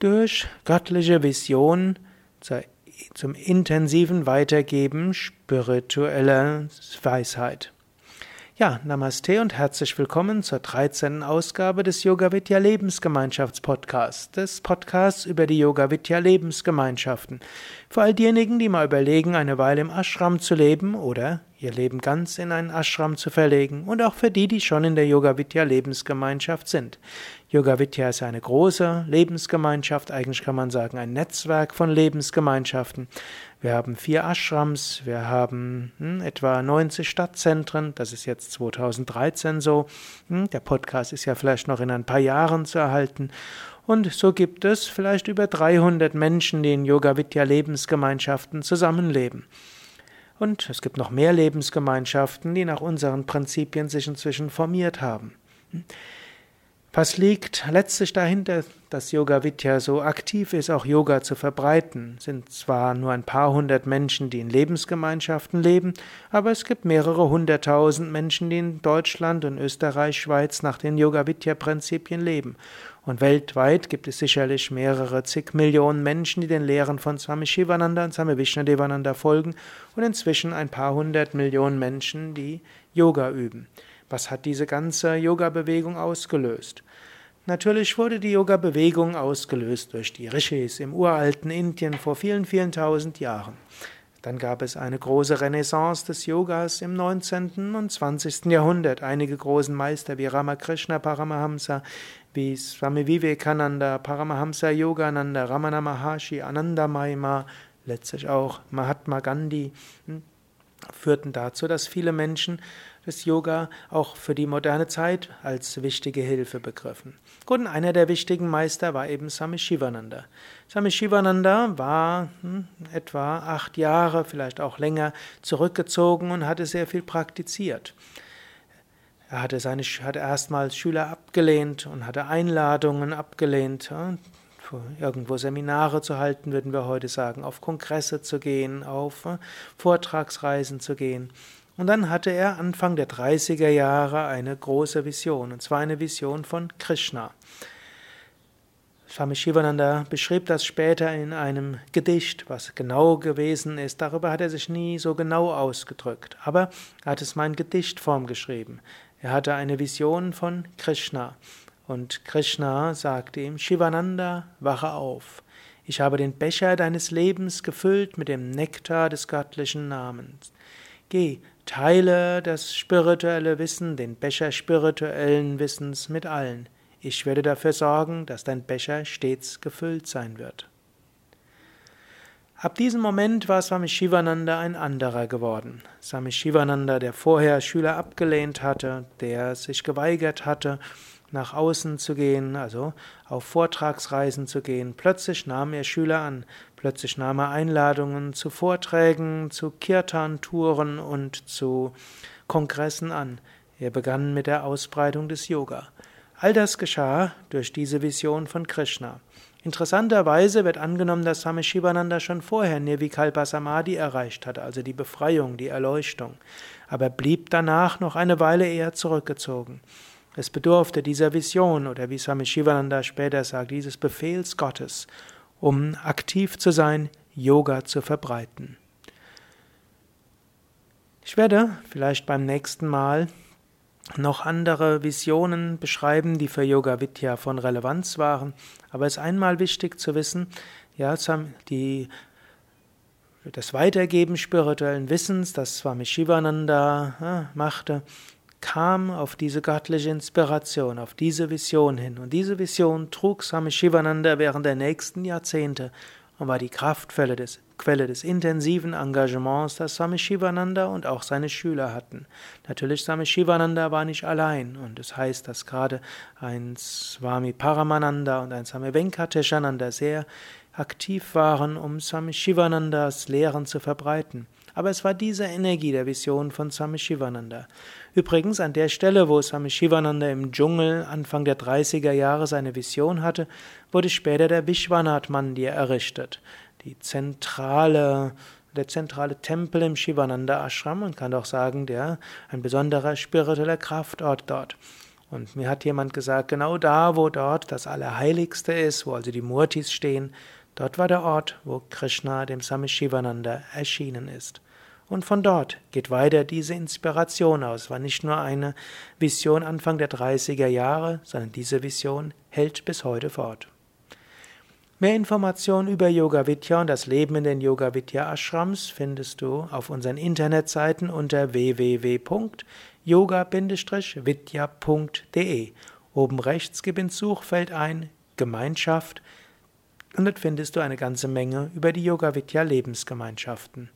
durch göttliche Vision zum intensiven Weitergeben spiritueller Weisheit. Ja, Namaste und herzlich willkommen zur 13. Ausgabe des Yoga Vidya Lebensgemeinschaftspodcasts, des Podcasts über die Yoga Vidya Lebensgemeinschaften. Für all diejenigen, die mal überlegen, eine Weile im Ashram zu leben oder ihr Leben ganz in einen Ashram zu verlegen und auch für die, die schon in der Yoga Vidya Lebensgemeinschaft sind. Yoga Vidya ist eine große Lebensgemeinschaft, eigentlich kann man sagen ein Netzwerk von Lebensgemeinschaften. Wir haben vier Ashrams, wir haben hm, etwa 90 Stadtzentren, das ist jetzt 2013 so. Hm, der Podcast ist ja vielleicht noch in ein paar Jahren zu erhalten. Und so gibt es vielleicht über 300 Menschen, die in Yoga Vidya Lebensgemeinschaften zusammenleben. Und es gibt noch mehr Lebensgemeinschaften, die nach unseren Prinzipien sich inzwischen formiert haben. Hm. Was liegt letztlich dahinter, dass Yoga Vidya so aktiv ist, auch Yoga zu verbreiten? Sind zwar nur ein paar hundert Menschen, die in Lebensgemeinschaften leben, aber es gibt mehrere hunderttausend Menschen, die in Deutschland und Österreich, Schweiz nach den Yoga Vidya Prinzipien leben. Und weltweit gibt es sicherlich mehrere zig Millionen Menschen, die den Lehren von Swami Shivananda und Swami Vishnadevananda folgen und inzwischen ein paar hundert Millionen Menschen, die Yoga üben. Was hat diese ganze Yoga-Bewegung ausgelöst? Natürlich wurde die Yoga-Bewegung ausgelöst durch die Rishis im uralten Indien vor vielen, vielen tausend Jahren. Dann gab es eine große Renaissance des Yogas im 19. und 20. Jahrhundert. Einige großen Meister wie Ramakrishna Paramahamsa, wie Swami Vivekananda, Paramahamsa Yogananda, Ramana Maharshi, Ananda Maima, letztlich auch Mahatma Gandhi, hm, führten dazu, dass viele Menschen das Yoga auch für die moderne Zeit als wichtige Hilfe begriffen. Gut, und einer der wichtigen Meister war eben Swami Shivananda. Swami Shivananda war hm, etwa acht Jahre, vielleicht auch länger, zurückgezogen und hatte sehr viel praktiziert. Er hatte, seine, hatte erstmals Schüler abgelehnt und hatte Einladungen abgelehnt, irgendwo Seminare zu halten, würden wir heute sagen, auf Kongresse zu gehen, auf äh, Vortragsreisen zu gehen. Und dann hatte er Anfang der 30er Jahre eine große Vision, und zwar eine Vision von Krishna. Swami Shivananda beschrieb das später in einem Gedicht, was genau gewesen ist. Darüber hat er sich nie so genau ausgedrückt, aber er hat es mal in Gedichtform geschrieben. Er hatte eine Vision von Krishna. Und Krishna sagte ihm, Shivananda, wache auf. Ich habe den Becher deines Lebens gefüllt mit dem Nektar des göttlichen Namens. Geh, teile das spirituelle Wissen, den Becher spirituellen Wissens mit allen. Ich werde dafür sorgen, dass dein Becher stets gefüllt sein wird. Ab diesem Moment war Swami Shivananda ein anderer geworden. Swami Shivananda, der vorher Schüler abgelehnt hatte, der sich geweigert hatte, nach außen zu gehen, also auf Vortragsreisen zu gehen. Plötzlich nahm er Schüler an, plötzlich nahm er Einladungen zu Vorträgen, zu Kirtan-Touren und zu Kongressen an. Er begann mit der Ausbreitung des Yoga. All das geschah durch diese Vision von Krishna. Interessanterweise wird angenommen, dass Swami Shivananda schon vorher Nirvikalpa Samadhi erreicht hatte, also die Befreiung, die Erleuchtung, aber blieb danach noch eine Weile eher zurückgezogen. Es bedurfte dieser Vision oder wie Swami Shivananda später sagt, dieses Befehls Gottes, um aktiv zu sein, Yoga zu verbreiten. Ich werde vielleicht beim nächsten Mal noch andere Visionen beschreiben, die für Yoga Vidya von Relevanz waren. Aber es ist einmal wichtig zu wissen, ja, die, das Weitergeben spirituellen Wissens, das Swami Shivananda ja, machte, kam auf diese göttliche Inspiration, auf diese Vision hin. Und diese Vision trug Swami Shivananda während der nächsten Jahrzehnte und war die Kraftquelle des, Quelle des intensiven Engagements, das Swami Shivananda und auch seine Schüler hatten. Natürlich, Swami Shivananda war nicht allein und es das heißt, dass gerade ein Swami Paramananda und ein Swami Venkateshananda sehr aktiv waren, um Swami Shivanandas Lehren zu verbreiten. Aber es war diese Energie der Vision von Swami Shivananda. Übrigens an der Stelle, wo Swami Shivananda im Dschungel Anfang der 30er Jahre seine Vision hatte, wurde später der Vishwanath Mandir errichtet. Die zentrale der zentrale Tempel im Shivananda Ashram und kann auch sagen, der ein besonderer spiritueller Kraftort dort. Und mir hat jemand gesagt, genau da, wo dort das Allerheiligste ist, wo also die Murtis stehen, dort war der Ort, wo Krishna dem Swami Shivananda erschienen ist. Und von dort geht weiter diese Inspiration aus. War nicht nur eine Vision Anfang der 30er Jahre, sondern diese Vision hält bis heute fort. Mehr Informationen über Yoga Vidya und das Leben in den Yoga Vidya Ashrams findest du auf unseren Internetseiten unter www.yoga-vidya.de. Oben rechts gib ins Suchfeld ein Gemeinschaft und dort findest du eine ganze Menge über die Yoga Vidya Lebensgemeinschaften.